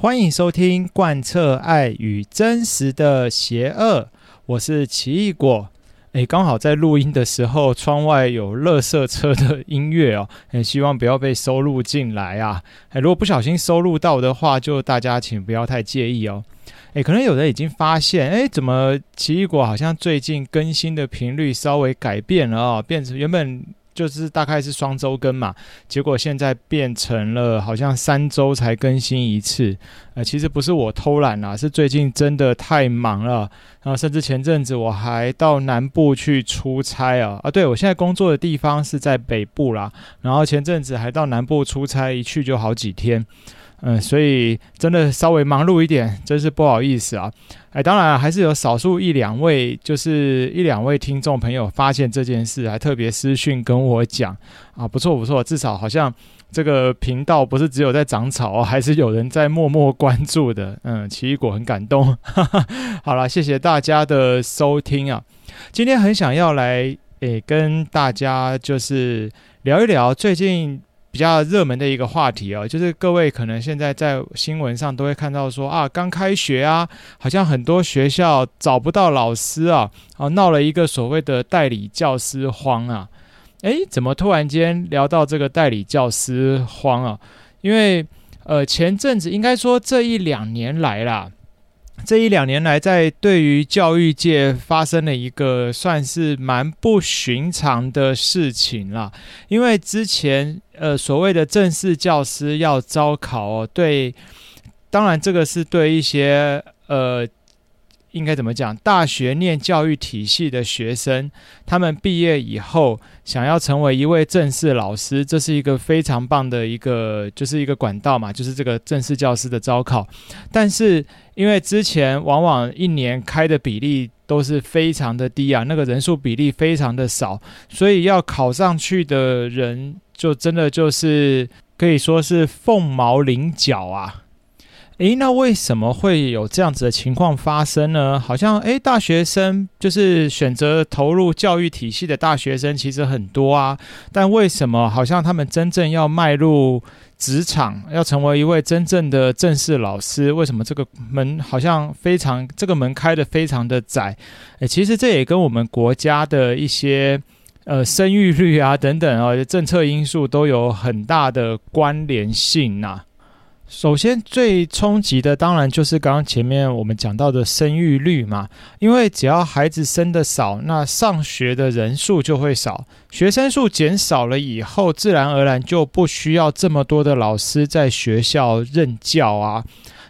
欢迎收听贯彻爱与真实的邪恶，我是奇异果。诶，刚好在录音的时候，窗外有垃圾车的音乐哦，诶，希望不要被收录进来啊。诶，如果不小心收录到的话，就大家请不要太介意哦。诶，可能有人已经发现，诶，怎么奇异果好像最近更新的频率稍微改变了哦，变成原本。就是大概是双周更嘛，结果现在变成了好像三周才更新一次。呃，其实不是我偷懒啦，是最近真的太忙了。然后甚至前阵子我还到南部去出差啊啊！对，我现在工作的地方是在北部啦，然后前阵子还到南部出差，一去就好几天。嗯，所以真的稍微忙碌一点，真是不好意思啊。哎，当然还是有少数一两位，就是一两位听众朋友发现这件事，还特别私讯跟我讲啊，不错不错，至少好像这个频道不是只有在长草，还是有人在默默关注的。嗯，奇异果很感动。好了，谢谢大家的收听啊。今天很想要来诶跟大家就是聊一聊最近。比较热门的一个话题哦，就是各位可能现在在新闻上都会看到说啊，刚开学啊，好像很多学校找不到老师啊，啊，闹了一个所谓的代理教师荒啊。诶，怎么突然间聊到这个代理教师荒啊？因为呃，前阵子应该说这一两年来啦。这一两年来，在对于教育界发生了一个算是蛮不寻常的事情啦。因为之前呃所谓的正式教师要招考哦，对，当然这个是对一些呃。应该怎么讲？大学念教育体系的学生，他们毕业以后想要成为一位正式老师，这是一个非常棒的一个，就是一个管道嘛，就是这个正式教师的招考。但是因为之前往往一年开的比例都是非常的低啊，那个人数比例非常的少，所以要考上去的人就真的就是可以说是凤毛麟角啊。诶，那为什么会有这样子的情况发生呢？好像诶，大学生就是选择投入教育体系的大学生其实很多啊，但为什么好像他们真正要迈入职场，要成为一位真正的正式老师，为什么这个门好像非常这个门开得非常的窄？诶，其实这也跟我们国家的一些呃生育率啊等等啊政策因素都有很大的关联性呐、啊。首先，最冲击的当然就是刚刚前面我们讲到的生育率嘛，因为只要孩子生得少，那上学的人数就会少，学生数减少了以后，自然而然就不需要这么多的老师在学校任教啊。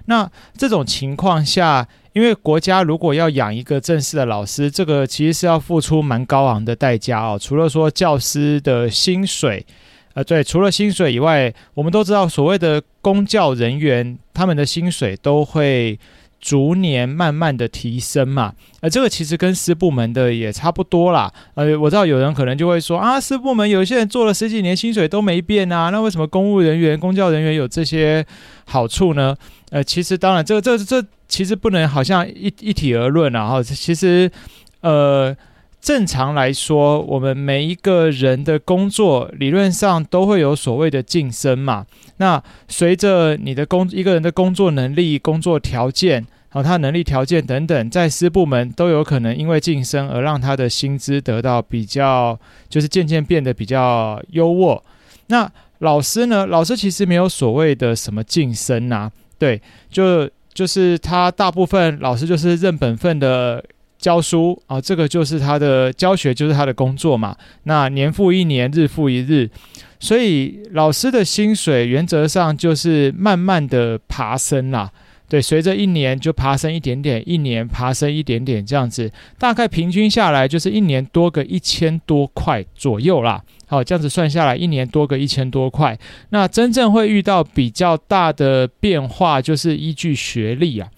那这种情况下，因为国家如果要养一个正式的老师，这个其实是要付出蛮高昂的代价哦。除了说教师的薪水。呃，对，除了薪水以外，我们都知道所谓的公教人员，他们的薪水都会逐年慢慢的提升嘛。呃，这个其实跟私部门的也差不多啦。呃，我知道有人可能就会说啊，私部门有些人做了十几年，薪水都没变啊，那为什么公务人员、公教人员有这些好处呢？呃，其实当然，这个、这个、这、其实不能好像一一体而论啊。哈，其实，呃。正常来说，我们每一个人的工作理论上都会有所谓的晋升嘛。那随着你的工一个人的工作能力、工作条件，和他能力条件等等，在私部门都有可能因为晋升而让他的薪资得到比较，就是渐渐变得比较优渥。那老师呢？老师其实没有所谓的什么晋升呐，对，就就是他大部分老师就是认本分的。教书啊，这个就是他的教学，就是他的工作嘛。那年复一年，日复一日，所以老师的薪水原则上就是慢慢的爬升啦。对，随着一年就爬升一点点，一年爬升一点点，这样子，大概平均下来就是一年多个一千多块左右啦。好，这样子算下来，一年多个一千多块。那真正会遇到比较大的变化，就是依据学历啊。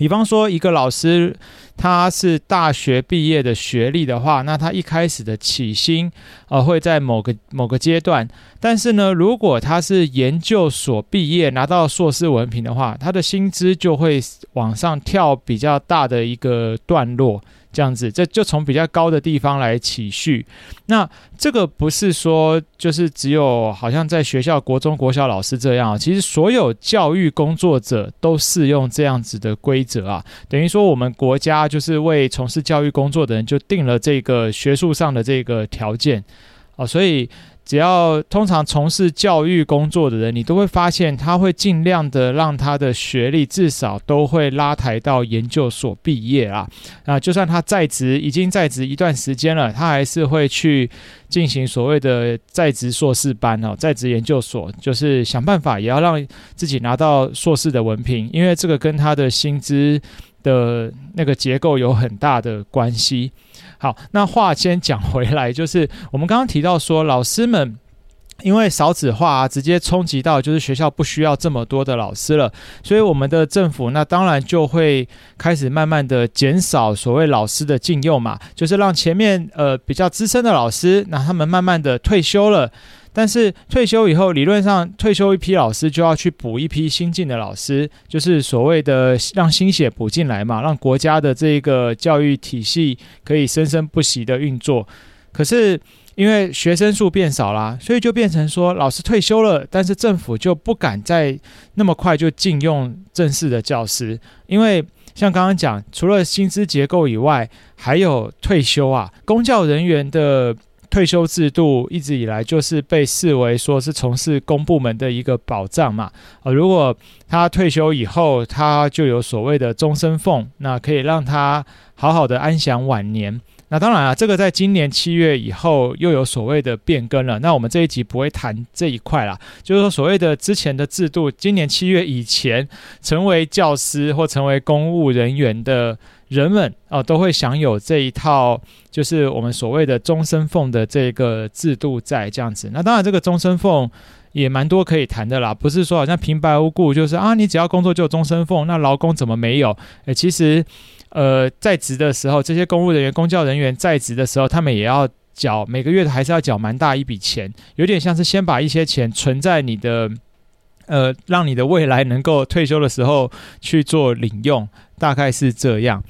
比方说，一个老师他是大学毕业的学历的话，那他一开始的起薪呃会在某个某个阶段，但是呢，如果他是研究所毕业拿到硕士文凭的话，他的薪资就会往上跳比较大的一个段落，这样子，这就从比较高的地方来起序。那这个不是说就是只有好像在学校国中国小老师这样，其实所有教育工作者都适用这样子的规则啊。等于说我们国家就是为从事教育工作的人就定了这个学术上的这个条件啊，所以。只要通常从事教育工作的人，你都会发现他会尽量的让他的学历至少都会拉抬到研究所毕业啊。啊，就算他在职已经在职一段时间了，他还是会去进行所谓的在职硕士班哦，在职研究所，就是想办法也要让自己拿到硕士的文凭，因为这个跟他的薪资的那个结构有很大的关系。好，那话先讲回来，就是我们刚刚提到说，老师们因为少子化啊，直接冲击到就是学校不需要这么多的老师了，所以我们的政府那当然就会开始慢慢的减少所谓老师的禁用嘛，就是让前面呃比较资深的老师，那他们慢慢的退休了。但是退休以后，理论上退休一批老师就要去补一批新进的老师，就是所谓的让新血补进来嘛，让国家的这个教育体系可以生生不息的运作。可是因为学生数变少啦，所以就变成说老师退休了，但是政府就不敢再那么快就禁用正式的教师，因为像刚刚讲，除了薪资结构以外，还有退休啊，公教人员的。退休制度一直以来就是被视为说是从事公部门的一个保障嘛。呃，如果他退休以后，他就有所谓的终身俸，那可以让他好好的安享晚年。那当然啊，这个在今年七月以后又有所谓的变更了。那我们这一集不会谈这一块啦，就是说所谓的之前的制度，今年七月以前成为教师或成为公务人员的。人们啊、都会享有这一套，就是我们所谓的终身俸的这个制度在这样子。那当然，这个终身俸也蛮多可以谈的啦，不是说好像平白无故就是啊，你只要工作就终身俸，那劳工怎么没有？诶，其实，呃，在职的时候，这些公务人员、公教人员在职的时候，他们也要缴，每个月还是要缴蛮大一笔钱，有点像是先把一些钱存在你的。呃，让你的未来能够退休的时候去做领用，大概是这样。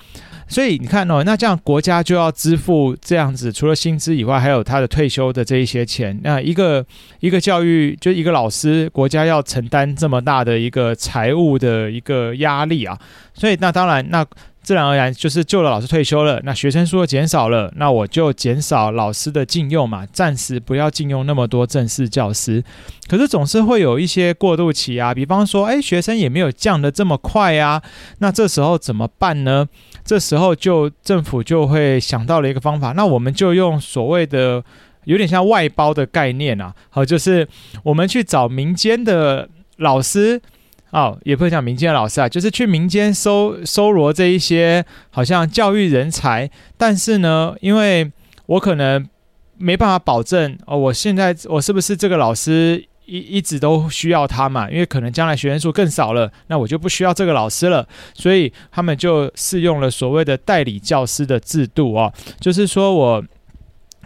所以你看哦，那这样国家就要支付这样子，除了薪资以外，还有他的退休的这一些钱。那一个一个教育，就一个老师，国家要承担这么大的一个财务的一个压力啊。所以那当然那。自然而然就是旧的老师退休了，那学生数减少了，那我就减少老师的禁用嘛，暂时不要禁用那么多正式教师。可是总是会有一些过渡期啊，比方说，诶，学生也没有降得这么快啊，那这时候怎么办呢？这时候就政府就会想到了一个方法，那我们就用所谓的有点像外包的概念啊，好，就是我们去找民间的老师。哦，也不会讲民间老师啊，就是去民间收收罗这一些好像教育人才，但是呢，因为我可能没办法保证哦，我现在我是不是这个老师一一直都需要他嘛？因为可能将来学生数更少了，那我就不需要这个老师了，所以他们就适用了所谓的代理教师的制度哦，就是说我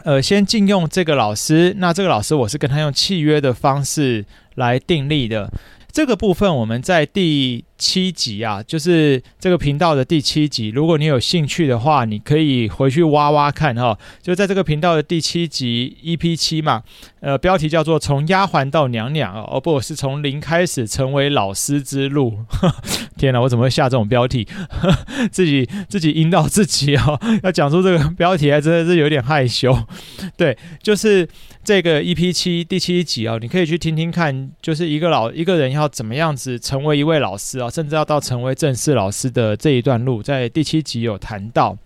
呃先禁用这个老师，那这个老师我是跟他用契约的方式来订立的。这个部分我们在第七集啊，就是这个频道的第七集。如果你有兴趣的话，你可以回去挖挖看哈。就在这个频道的第七集 EP 七嘛，呃，标题叫做“从丫鬟到娘娘”哦，不，是从零开始成为老师之路。天哪，我怎么会下这种标题？自己自己阴到自己哦，要讲出这个标题还真的是有点害羞。对，就是。这个 EP 七第七集哦，你可以去听听看，就是一个老一个人要怎么样子成为一位老师啊，甚至要到成为正式老师的这一段路，在第七集有谈到。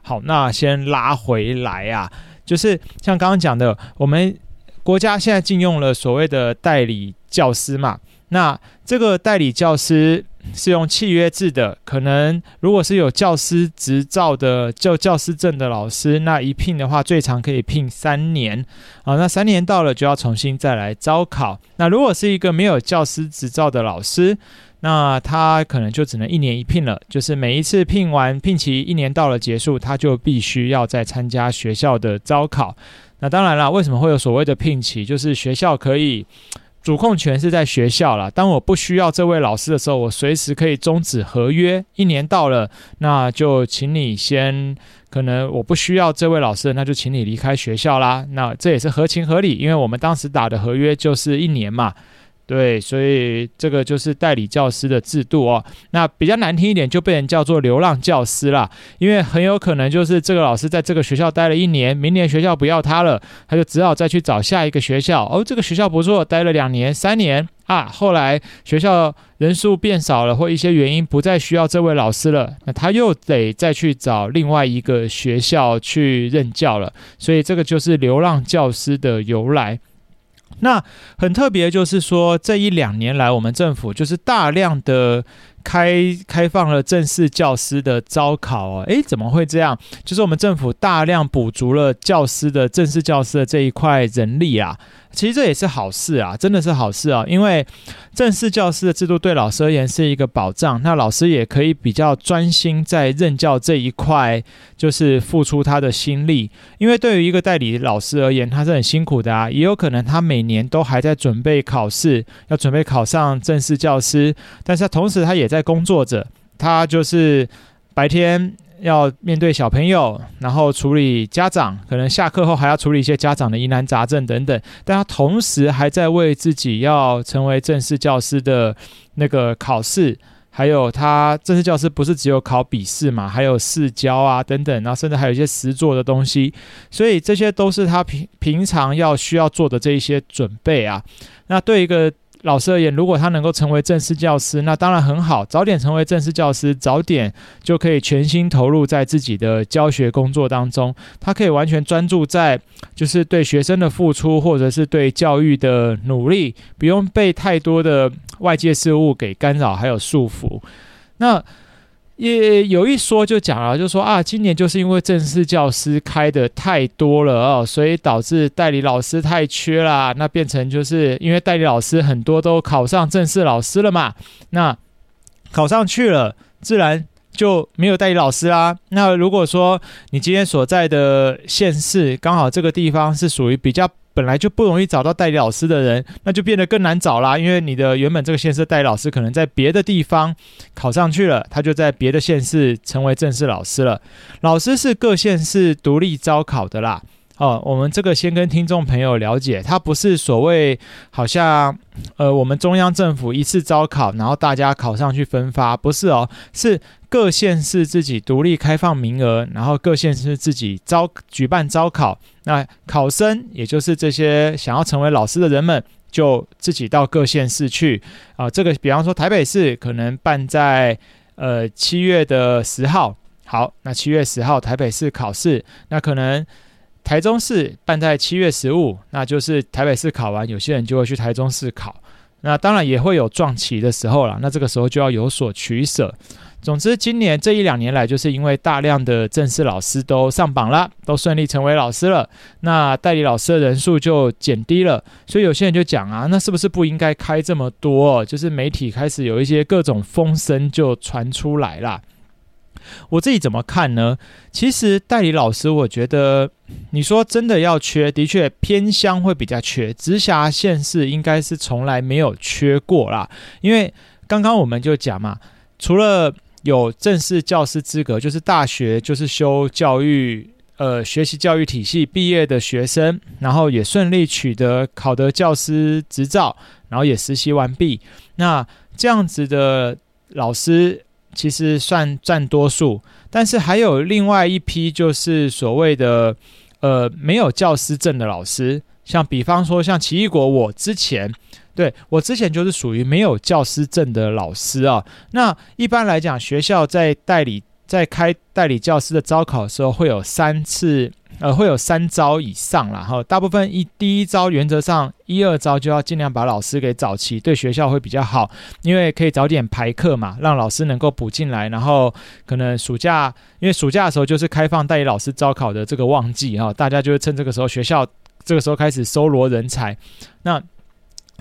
好，那先拉回来啊，就是像刚刚讲的，我们国家现在禁用了所谓的代理教师嘛，那这个代理教师。是用契约制的，可能如果是有教师执照的、教教师证的老师，那一聘的话，最长可以聘三年。啊，那三年到了就要重新再来招考。那如果是一个没有教师执照的老师，那他可能就只能一年一聘了，就是每一次聘完聘期一年到了结束，他就必须要再参加学校的招考。那当然了，为什么会有所谓的聘期？就是学校可以。主控权是在学校了。当我不需要这位老师的时候，我随时可以终止合约。一年到了，那就请你先，可能我不需要这位老师，那就请你离开学校啦。那这也是合情合理，因为我们当时打的合约就是一年嘛。对，所以这个就是代理教师的制度哦。那比较难听一点，就被人叫做流浪教师啦。因为很有可能就是这个老师在这个学校待了一年，明年学校不要他了，他就只好再去找下一个学校。哦，这个学校不错，待了两年、三年啊，后来学校人数变少了，或一些原因不再需要这位老师了，那他又得再去找另外一个学校去任教了。所以这个就是流浪教师的由来。那很特别，就是说这一两年来，我们政府就是大量的。开开放了正式教师的招考哦，诶，怎么会这样？就是我们政府大量补足了教师的正式教师的这一块人力啊，其实这也是好事啊，真的是好事啊，因为正式教师的制度对老师而言是一个保障，那老师也可以比较专心在任教这一块，就是付出他的心力，因为对于一个代理老师而言，他是很辛苦的啊，也有可能他每年都还在准备考试，要准备考上正式教师，但是同时他也在。在工作着，他就是白天要面对小朋友，然后处理家长，可能下课后还要处理一些家长的疑难杂症等等。但他同时还在为自己要成为正式教师的那个考试，还有他正式教师不是只有考笔试嘛，还有试教啊等等，然后甚至还有一些实作的东西，所以这些都是他平平常要需要做的这一些准备啊。那对一个老师而言，如果他能够成为正式教师，那当然很好。早点成为正式教师，早点就可以全心投入在自己的教学工作当中。他可以完全专注在就是对学生的付出，或者是对教育的努力，不用被太多的外界事物给干扰还有束缚。那。也有一说就讲了，就说啊，今年就是因为正式教师开的太多了哦，所以导致代理老师太缺啦。那变成就是因为代理老师很多都考上正式老师了嘛，那考上去了，自然就没有代理老师啦。那如果说你今天所在的县市刚好这个地方是属于比较。本来就不容易找到代理老师的人，那就变得更难找啦。因为你的原本这个县市代理老师可能在别的地方考上去了，他就在别的县市成为正式老师了。老师是各县市独立招考的啦。哦，我们这个先跟听众朋友了解，它不是所谓好像呃我们中央政府一次招考，然后大家考上去分发，不是哦，是各县市自己独立开放名额，然后各县市自己招举办招考，那考生也就是这些想要成为老师的人们，就自己到各县市去啊。这个比方说台北市可能办在呃七月的十号，好，那七月十号台北市考试，那可能。台中市办在七月十五，那就是台北市考完，有些人就会去台中市考。那当然也会有撞期的时候了，那这个时候就要有所取舍。总之，今年这一两年来，就是因为大量的正式老师都上榜了，都顺利成为老师了，那代理老师的人数就减低了。所以有些人就讲啊，那是不是不应该开这么多？就是媒体开始有一些各种风声就传出来了。我自己怎么看呢？其实代理老师，我觉得你说真的要缺，的确偏乡会比较缺，直辖县市应该是从来没有缺过啦。因为刚刚我们就讲嘛，除了有正式教师资格，就是大学就是修教育，呃，学习教育体系毕业的学生，然后也顺利取得考得教师执照，然后也实习完毕，那这样子的老师。其实算占多数，但是还有另外一批，就是所谓的呃没有教师证的老师，像比方说像奇异果，我之前对我之前就是属于没有教师证的老师啊。那一般来讲，学校在代理在开代理教师的招考的时候，会有三次。呃，会有三招以上啦，哈，大部分一第一招原则上一二招就要尽量把老师给找齐，对学校会比较好，因为可以早点排课嘛，让老师能够补进来，然后可能暑假，因为暑假的时候就是开放代理老师招考的这个旺季哈，大家就会趁这个时候学校这个时候开始搜罗人才，那。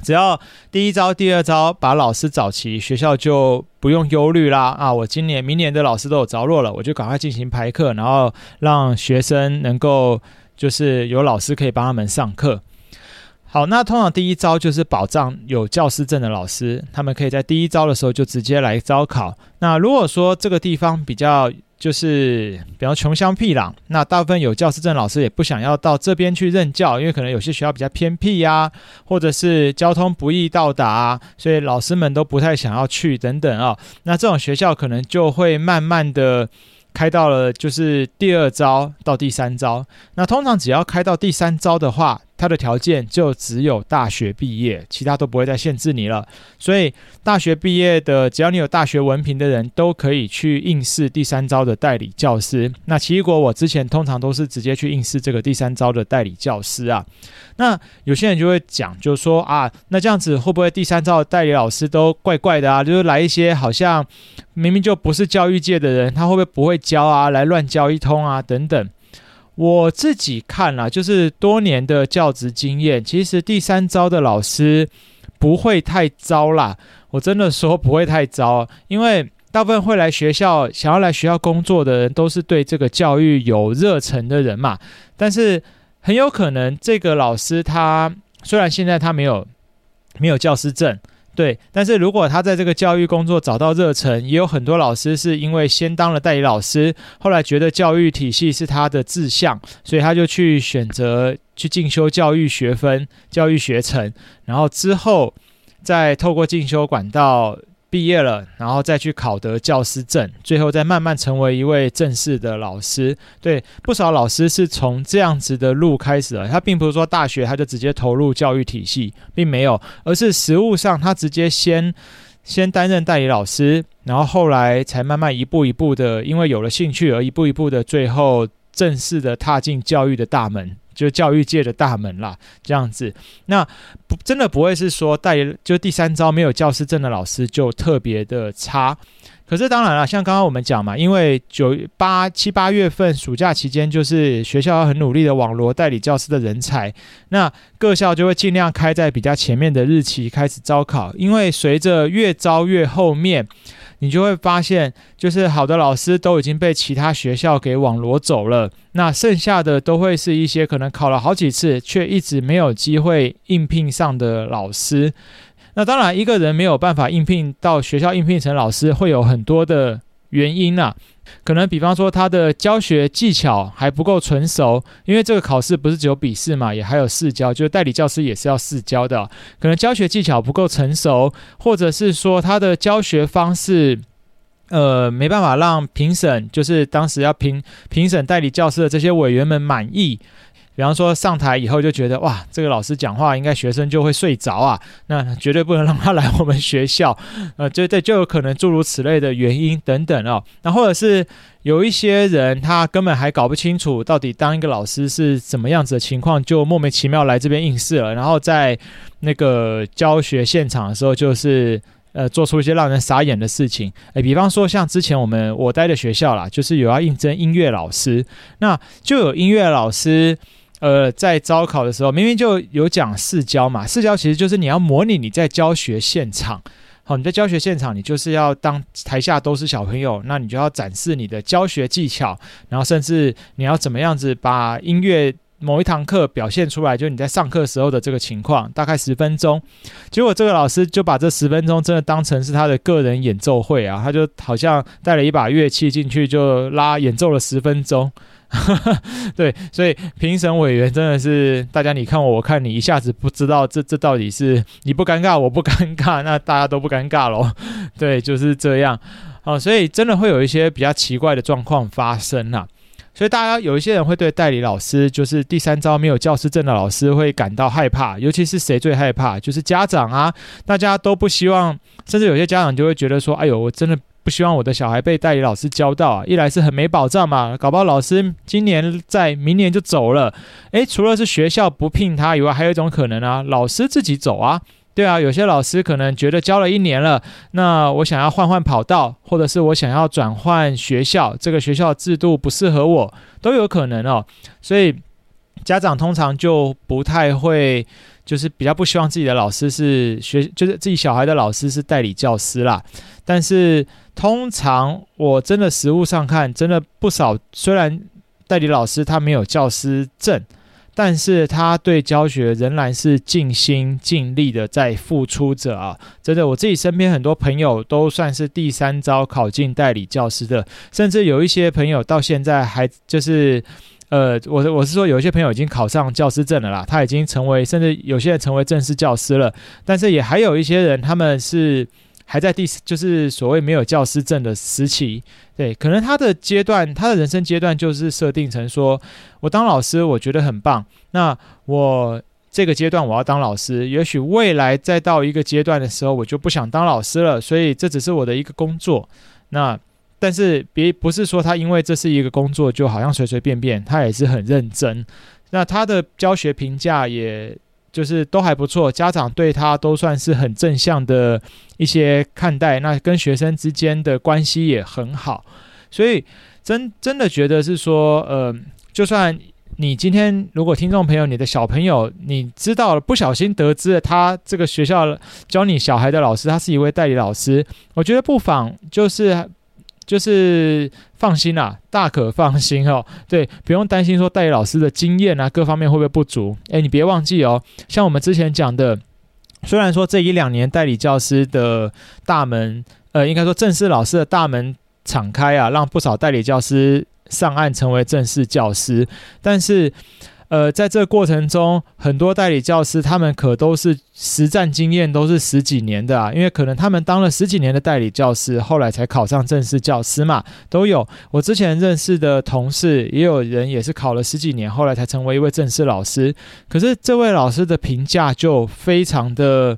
只要第一招、第二招把老师找齐，学校就不用忧虑啦。啊，我今年、明年的老师都有着落了，我就赶快进行排课，然后让学生能够就是有老师可以帮他们上课。好，那通常第一招就是保障有教师证的老师，他们可以在第一招的时候就直接来招考。那如果说这个地方比较就是比方穷乡僻壤，那大部分有教师证老师也不想要到这边去任教，因为可能有些学校比较偏僻呀、或者是交通不易到达、所以老师们都不太想要去等等啊、那这种学校可能就会慢慢的开到了就是第二招到第三招。那通常只要开到第三招的话，它的条件就只有大学毕业，其他都不会再限制你了。所以大学毕业的，只要你有大学文凭的人，都可以去应试第三招的代理教师。那奇异果，我之前通常都是直接去应试这个第三招的代理教师啊。那有些人就会讲，就是说啊，那这样子会不会第三招的代理老师都怪怪的啊？就是来一些好像明明就不是教育界的人，他会不会不会教啊？来乱教一通啊？等等。我自己看了，就是多年的教职经验，其实第三招的老师不会太糟啦。我真的说不会太糟，因为大部分会来学校、想要来学校工作的人，都是对这个教育有热忱的人嘛。但是很有可能，这个老师他虽然现在他没有没有教师证。对，但是如果他在这个教育工作找到热忱，也有很多老师是因为先当了代理老师，后来觉得教育体系是他的志向，所以他就去选择去进修教育学分、教育学程，然后之后再透过进修管道。毕业了，然后再去考得教师证，最后再慢慢成为一位正式的老师。对，不少老师是从这样子的路开始的。他并不是说大学他就直接投入教育体系，并没有，而是实务上他直接先先担任代理老师，然后后来才慢慢一步一步的，因为有了兴趣而一步一步的，最后正式的踏进教育的大门。就教育界的大门啦，这样子，那不真的不会是说带就第三招没有教师证的老师就特别的差。可是当然了，像刚刚我们讲嘛，因为九八七八月份暑假期间，就是学校要很努力的网罗代理教师的人才，那各校就会尽量开在比较前面的日期开始招考，因为随着越招越后面。你就会发现，就是好的老师都已经被其他学校给网罗走了，那剩下的都会是一些可能考了好几次却一直没有机会应聘上的老师。那当然，一个人没有办法应聘到学校应聘成老师，会有很多的原因啊。可能比方说他的教学技巧还不够纯熟，因为这个考试不是只有笔试嘛，也还有试教，就是代理教师也是要试教的。可能教学技巧不够成熟，或者是说他的教学方式，呃，没办法让评审，就是当时要评评审代理教师的这些委员们满意。比方说上台以后就觉得哇，这个老师讲话应该学生就会睡着啊，那绝对不能让他来我们学校，呃，就这就有可能诸如此类的原因等等哦。那或者是有一些人他根本还搞不清楚到底当一个老师是怎么样子的情况，就莫名其妙来这边应试了，然后在那个教学现场的时候就是呃做出一些让人傻眼的事情。诶，比方说像之前我们我待的学校啦，就是有要应征音乐老师，那就有音乐老师。呃，在招考的时候，明明就有讲试教嘛，试教其实就是你要模拟你在教学现场。好，你在教学现场，你就是要当台下都是小朋友，那你就要展示你的教学技巧，然后甚至你要怎么样子把音乐某一堂课表现出来，就你在上课时候的这个情况，大概十分钟。结果这个老师就把这十分钟真的当成是他的个人演奏会啊，他就好像带了一把乐器进去就拉演奏了十分钟。对，所以评审委员真的是大家，你看我，我看你，一下子不知道这这到底是你不尴尬，我不尴尬，那大家都不尴尬咯。对，就是这样。好，所以真的会有一些比较奇怪的状况发生啊。所以大家有一些人会对代理老师，就是第三招没有教师证的老师会感到害怕，尤其是谁最害怕？就是家长啊，大家都不希望，甚至有些家长就会觉得说，哎呦，我真的。不希望我的小孩被代理老师教到啊！一来是很没保障嘛，搞不好老师今年在，明年就走了。诶，除了是学校不聘他以外，还有一种可能啊，老师自己走啊。对啊，有些老师可能觉得教了一年了，那我想要换换跑道，或者是我想要转换学校，这个学校制度不适合我，都有可能哦。所以家长通常就不太会。就是比较不希望自己的老师是学，就是自己小孩的老师是代理教师啦。但是通常我真的实务上看，真的不少。虽然代理老师他没有教师证，但是他对教学仍然是尽心尽力的在付出着啊！真的，我自己身边很多朋友都算是第三招考进代理教师的，甚至有一些朋友到现在还就是。呃，我我是说，有一些朋友已经考上教师证了啦，他已经成为，甚至有些人成为正式教师了。但是也还有一些人，他们是还在第，就是所谓没有教师证的时期。对，可能他的阶段，他的人生阶段就是设定成说，我当老师，我觉得很棒。那我这个阶段我要当老师，也许未来再到一个阶段的时候，我就不想当老师了。所以这只是我的一个工作。那。但是别不是说他因为这是一个工作就好像随随便便，他也是很认真。那他的教学评价也就是都还不错，家长对他都算是很正向的一些看待。那跟学生之间的关系也很好，所以真真的觉得是说，呃，就算你今天如果听众朋友你的小朋友你知道了，不小心得知了他这个学校教你小孩的老师他是一位代理老师，我觉得不妨就是。就是放心啦、大可放心哦。对，不用担心说代理老师的经验啊，各方面会不会不足？诶，你别忘记哦。像我们之前讲的，虽然说这一两年代理教师的大门，呃，应该说正式老师的大门敞开啊，让不少代理教师上岸成为正式教师，但是。呃，在这过程中，很多代理教师他们可都是实战经验都是十几年的啊，因为可能他们当了十几年的代理教师，后来才考上正式教师嘛，都有。我之前认识的同事，也有人也是考了十几年，后来才成为一位正式老师。可是这位老师的评价就非常的。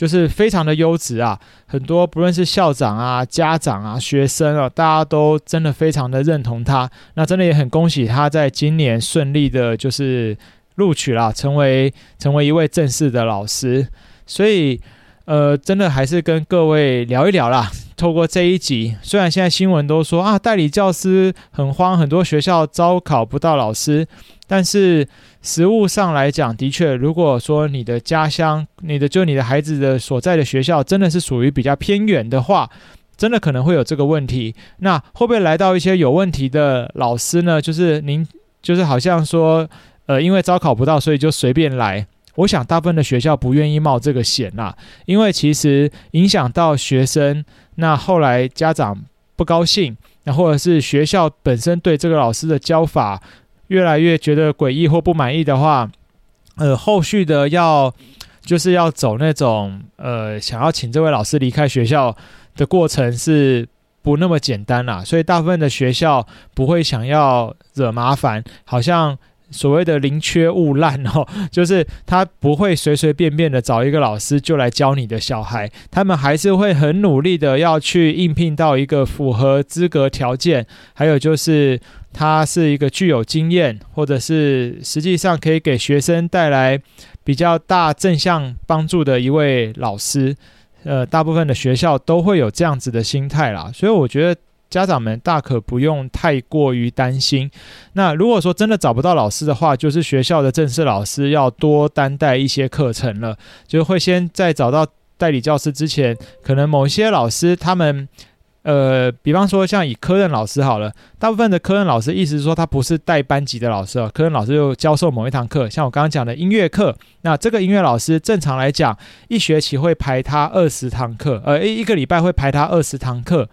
就是非常的优质啊，很多不论是校长啊、家长啊、学生啊，大家都真的非常的认同他。那真的也很恭喜他在今年顺利的，就是录取了，成为成为一位正式的老师。所以，呃，真的还是跟各位聊一聊啦。透过这一集，虽然现在新闻都说啊，代理教师很慌，很多学校招考不到老师，但是。实物上来讲，的确，如果说你的家乡、你的就你的孩子的所在的学校真的是属于比较偏远的话，真的可能会有这个问题。那会不会来到一些有问题的老师呢？就是您就是好像说，呃，因为招考不到，所以就随便来。我想大部分的学校不愿意冒这个险啦，因为其实影响到学生，那后来家长不高兴，那或者是学校本身对这个老师的教法。越来越觉得诡异或不满意的话，呃，后续的要就是要走那种呃，想要请这位老师离开学校的过程是不那么简单啦。所以大部分的学校不会想要惹麻烦，好像。所谓的宁缺毋滥哦，就是他不会随随便便的找一个老师就来教你的小孩，他们还是会很努力的要去应聘到一个符合资格条件，还有就是他是一个具有经验，或者是实际上可以给学生带来比较大正向帮助的一位老师。呃，大部分的学校都会有这样子的心态啦，所以我觉得。家长们大可不用太过于担心。那如果说真的找不到老师的话，就是学校的正式老师要多担待一些课程了。就会先在找到代理教师之前，可能某些老师他们，呃，比方说像以科任老师好了，大部分的科任老师意思是说他不是带班级的老师哦，科任老师就教授某一堂课，像我刚刚讲的音乐课，那这个音乐老师正常来讲，一学期会排他二十堂课，呃，一一个礼拜会排他二十堂课。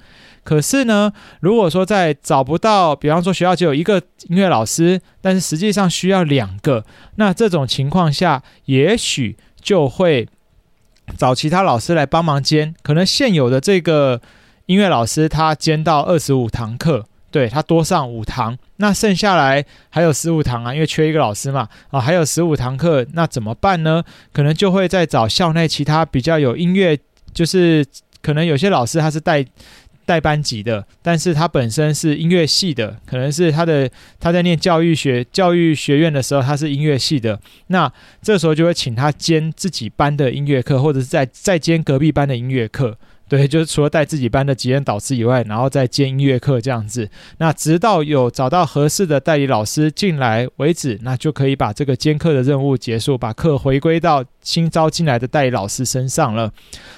可是呢，如果说在找不到，比方说学校只有一个音乐老师，但是实际上需要两个，那这种情况下，也许就会找其他老师来帮忙兼。可能现有的这个音乐老师他兼到二十五堂课，对，他多上五堂，那剩下来还有十五堂啊，因为缺一个老师嘛，啊，还有十五堂课，那怎么办呢？可能就会再找校内其他比较有音乐，就是可能有些老师他是带。带班级的，但是他本身是音乐系的，可能是他的他在念教育学教育学院的时候，他是音乐系的，那这时候就会请他兼自己班的音乐课，或者是在在兼隔壁班的音乐课。对，就是除了带自己班的级任导师以外，然后再兼音乐课这样子。那直到有找到合适的代理老师进来为止，那就可以把这个兼课的任务结束，把课回归到新招进来的代理老师身上了。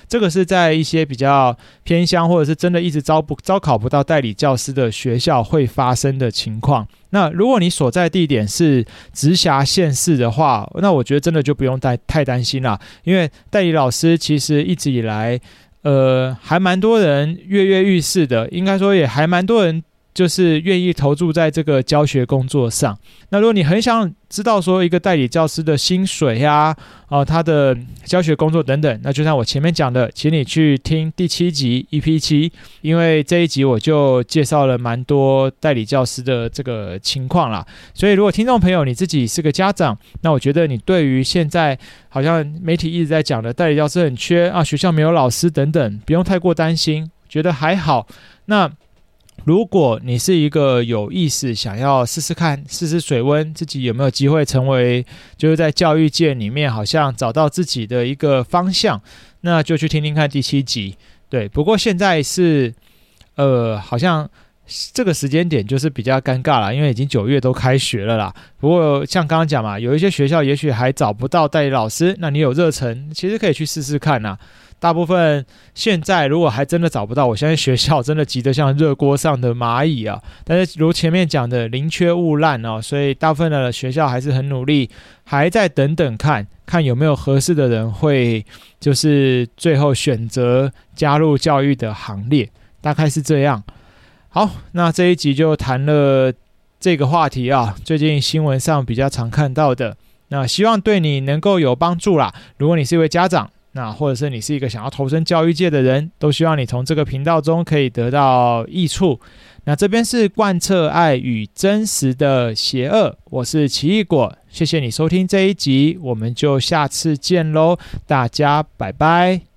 这个是在一些比较偏乡，或者是真的一直招不招考不到代理教师的学校会发生的情况。那如果你所在地点是直辖县市的话，那我觉得真的就不用太太担心了，因为代理老师其实一直以来。呃，还蛮多人跃跃欲试的，应该说也还蛮多人就是愿意投注在这个教学工作上。那如果你很想知道说一个代理教师的薪水呀、啊，他的教学工作等等，那就像我前面讲的，请你去听第七集 EP 七，因为这一集我就介绍了蛮多代理教师的这个情况啦。所以如果听众朋友你自己是个家长，那我觉得你对于现在好像媒体一直在讲的代理教师很缺啊，学校没有老师等等，不用太过担心，觉得还好。那如果你是一个有意识想要试试看、试试水温，自己有没有机会成为，就是在教育界里面好像找到自己的一个方向，那就去听听看第七集。对，不过现在是，呃，好像这个时间点就是比较尴尬了，因为已经九月都开学了啦。不过像刚刚讲嘛，有一些学校也许还找不到代理老师，那你有热忱，其实可以去试试看呐。大部分现在如果还真的找不到，我相信学校真的急得像热锅上的蚂蚁啊！但是如前面讲的，宁缺毋滥哦，所以大部分的学校还是很努力，还在等等看看有没有合适的人会就是最后选择加入教育的行列，大概是这样。好，那这一集就谈了这个话题啊，最近新闻上比较常看到的，那希望对你能够有帮助啦。如果你是一位家长，那或者是你是一个想要投身教育界的人，都希望你从这个频道中可以得到益处。那这边是贯彻爱与真实的邪恶，我是奇异果，谢谢你收听这一集，我们就下次见喽，大家拜拜。